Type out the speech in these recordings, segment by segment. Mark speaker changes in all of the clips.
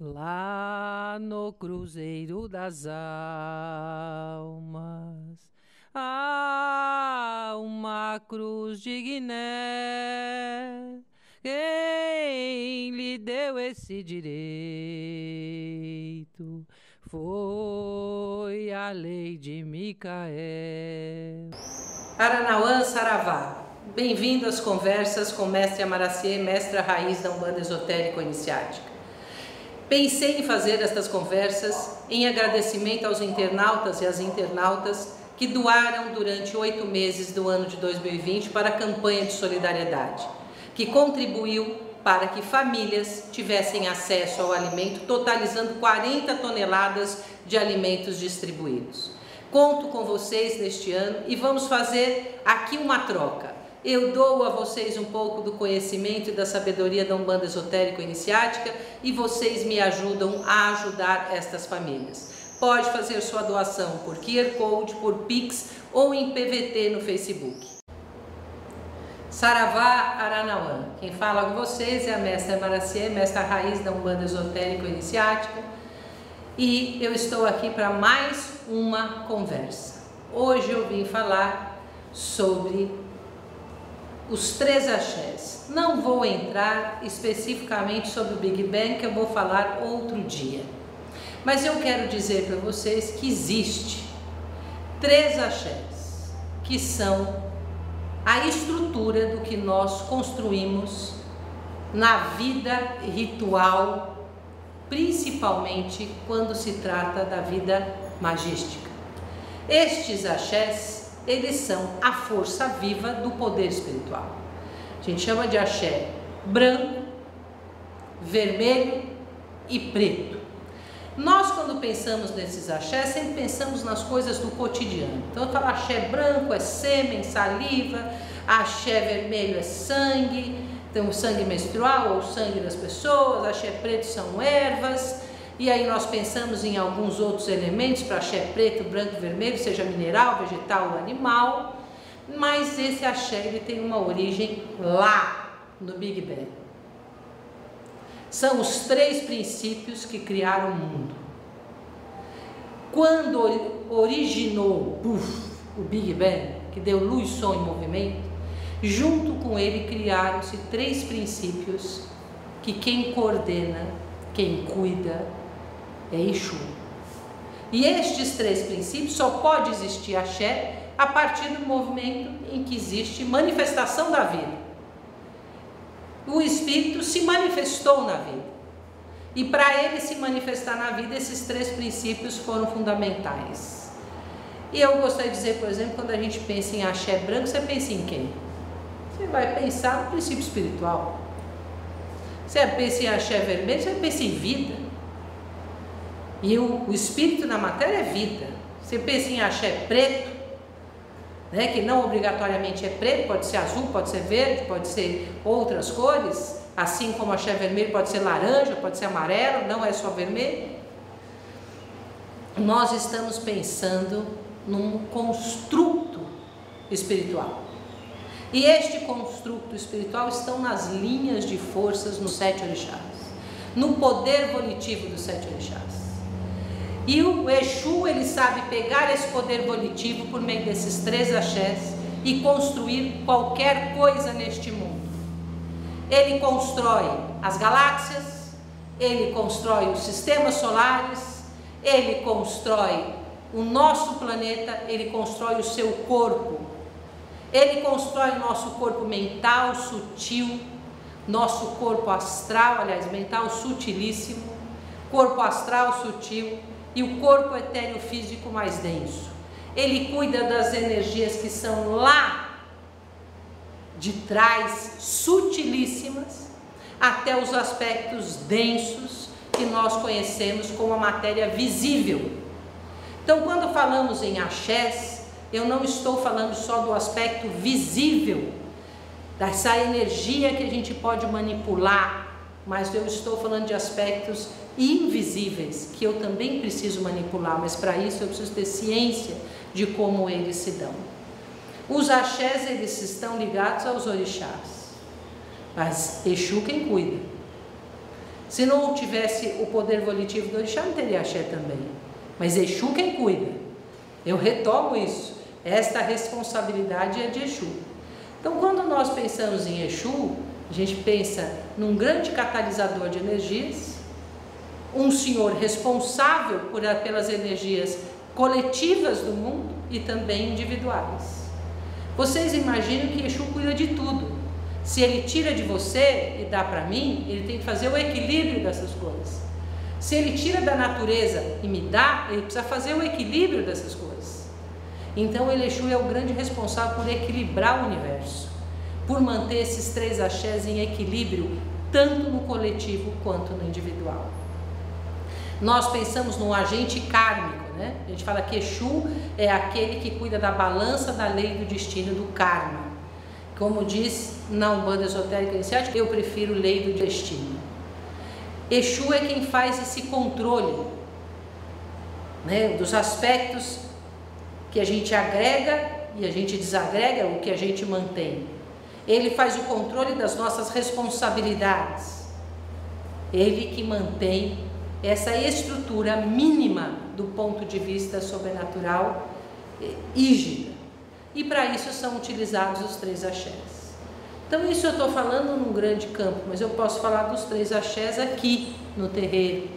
Speaker 1: Lá no Cruzeiro das Almas há uma cruz de Guiné. Quem lhe deu esse direito foi a lei de Micael.
Speaker 2: Aranauã Saravá, bem-vindo às conversas com Mestre Amaraciê, mestra raiz da Umbanda Esotérico Iniciática. Pensei em fazer estas conversas em agradecimento aos internautas e às internautas que doaram durante oito meses do ano de 2020 para a campanha de solidariedade, que contribuiu para que famílias tivessem acesso ao alimento, totalizando 40 toneladas de alimentos distribuídos. Conto com vocês neste ano e vamos fazer aqui uma troca. Eu dou a vocês um pouco do conhecimento e da sabedoria da Umbanda Esotérico Iniciática e vocês me ajudam a ajudar estas famílias. Pode fazer sua doação por QR Code, por Pix ou em PVT no Facebook. Saravá Aranauã. Quem fala com vocês é a mestra Maraciê, mestra raiz da Umbanda Esotérico Iniciática. E eu estou aqui para mais uma conversa. Hoje eu vim falar sobre os três axés. Não vou entrar especificamente sobre o Big Bang, que eu vou falar outro dia. Mas eu quero dizer para vocês que existe três axés, que são a estrutura do que nós construímos na vida ritual, principalmente quando se trata da vida magística. Estes axés eles são a força viva do poder espiritual. A gente chama de axé branco, vermelho e preto. Nós, quando pensamos nesses axés, sempre pensamos nas coisas do cotidiano. Então, eu falo axé branco é sêmen, saliva, axé vermelho é sangue, então sangue menstrual ou sangue das pessoas, axé preto são ervas, e aí nós pensamos em alguns outros elementos para axé preto, branco, vermelho, seja mineral, vegetal ou animal, mas esse axé ele tem uma origem lá no Big Bang. São os três princípios que criaram o mundo. Quando originou o Big Bang, que deu luz, som e movimento, junto com ele criaram-se três princípios que quem coordena, quem cuida, é Exu. E estes três princípios só pode existir axé a partir do movimento em que existe manifestação da vida. O espírito se manifestou na vida. E para ele se manifestar na vida, esses três princípios foram fundamentais. E eu gostaria de dizer, por exemplo, quando a gente pensa em axé branco, você pensa em quem? Você vai pensar no princípio espiritual. Você pensa em axé vermelho, você pensa em vida. E o, o espírito na matéria é vida. Você pensa em axé preto, né, que não obrigatoriamente é preto, pode ser azul, pode ser verde, pode ser outras cores, assim como axé vermelho pode ser laranja, pode ser amarelo, não é só vermelho. Nós estamos pensando num construto espiritual. E este construto espiritual estão nas linhas de forças nos sete orixás, no poder volitivo dos sete orixás. E o Exu, ele sabe pegar esse poder volitivo por meio desses três axés e construir qualquer coisa neste mundo. Ele constrói as galáxias, ele constrói os sistemas solares, ele constrói o nosso planeta, ele constrói o seu corpo. Ele constrói o nosso corpo mental, sutil, nosso corpo astral, aliás, mental sutilíssimo, corpo astral sutil e o corpo etéreo físico mais denso. Ele cuida das energias que são lá de trás, sutilíssimas, até os aspectos densos que nós conhecemos como a matéria visível. Então, quando falamos em axés, eu não estou falando só do aspecto visível, dessa energia que a gente pode manipular, mas eu estou falando de aspectos invisíveis que eu também preciso manipular, mas para isso eu preciso ter ciência de como eles se dão. Os axés eles estão ligados aos orixás, mas Exu quem cuida. Se não tivesse o poder volitivo do orixá, não teria axé também. Mas Exu quem cuida. Eu retomo isso. Esta responsabilidade é de Exu. Então, quando nós pensamos em Exu, a gente pensa num grande catalisador de energias, um senhor responsável por, pelas energias coletivas do mundo e também individuais. Vocês imaginam que Exu cuida de tudo. Se ele tira de você e dá para mim, ele tem que fazer o equilíbrio dessas coisas. Se ele tira da natureza e me dá, ele precisa fazer o equilíbrio dessas coisas. Então, ele Exu é o grande responsável por equilibrar o universo, por manter esses três axés em equilíbrio, tanto no coletivo quanto no individual. Nós pensamos num agente kármico, né? A gente fala que Exu é aquele que cuida da balança da lei do destino do karma. Como diz na Umbanda Esotérica Iniciática, eu prefiro lei do destino. Exu é quem faz esse controle né, dos aspectos que a gente agrega e a gente desagrega, o que a gente mantém. Ele faz o controle das nossas responsabilidades. Ele que mantém essa estrutura mínima do ponto de vista sobrenatural rígida. E para isso são utilizados os três axés. Então, isso eu estou falando num grande campo, mas eu posso falar dos três axés aqui no terreiro.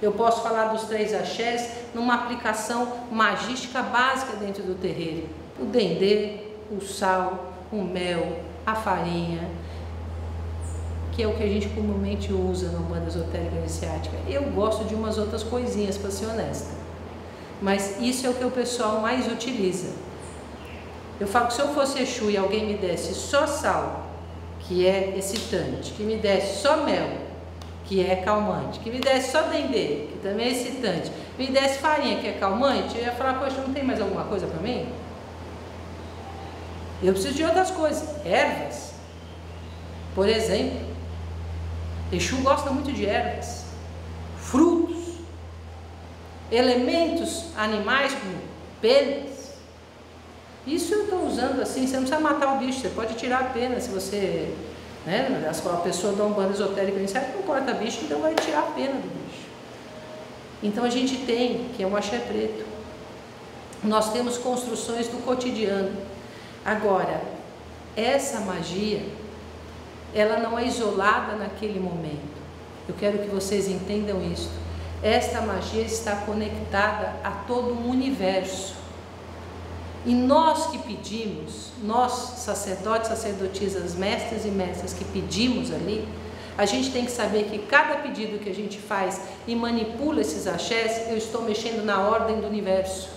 Speaker 2: Eu posso falar dos três axés numa aplicação magística básica dentro do terreiro. O dendê, o sal, o mel, a farinha, que é o que a gente comumente usa no banda esotérica iniciática. Eu gosto de umas outras coisinhas, para ser honesta. Mas isso é o que o pessoal mais utiliza. Eu falo que se eu fosse Exu e alguém me desse só sal, que é excitante, que me desse só mel, que é calmante, que me desse só dendê, que também é excitante, me desse farinha, que é calmante, eu ia falar, poxa, não tem mais alguma coisa para mim? Eu preciso de outras coisas, ervas. Por exemplo, Exu gosta muito de ervas, frutos, elementos animais como penas. Isso eu estou usando assim, você não precisa matar o bicho, você pode tirar a pena se você. Né, a pessoa dá um bando esotérico inicial não corta bicho, então vai tirar a pena do bicho. Então a gente tem, que é um axé preto. Nós temos construções do cotidiano. Agora, essa magia ela não é isolada naquele momento. Eu quero que vocês entendam isso. Esta magia está conectada a todo o universo. E nós que pedimos, nós sacerdotes, sacerdotisas, mestres e mestras que pedimos ali, a gente tem que saber que cada pedido que a gente faz e manipula esses axés, eu estou mexendo na ordem do universo.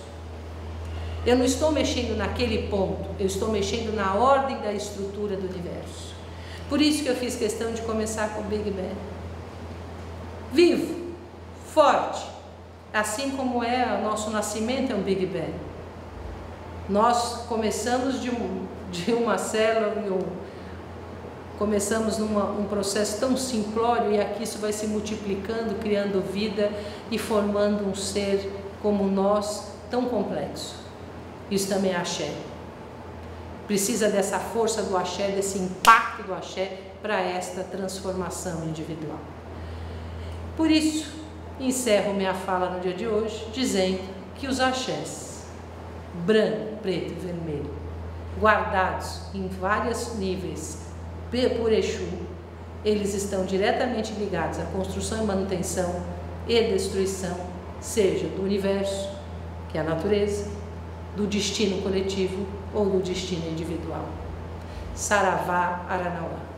Speaker 2: Eu não estou mexendo naquele ponto, eu estou mexendo na ordem da estrutura do universo. Por isso que eu fiz questão de começar com o Big Bang. Vivo, forte, assim como é o nosso nascimento é um Big Bang. Nós começamos de, um, de uma célula, começamos num um processo tão simplório e aqui isso vai se multiplicando, criando vida e formando um ser como nós tão complexo. Isso também é axé precisa dessa força do axé, desse impacto do axé para esta transformação individual. Por isso, encerro minha fala no dia de hoje dizendo que os axés, branco, preto e vermelho, guardados em vários níveis por Exu, eles estão diretamente ligados à construção e manutenção e destruição, seja do universo, que é a natureza, do destino coletivo ou do destino individual. Saravá Aranauá.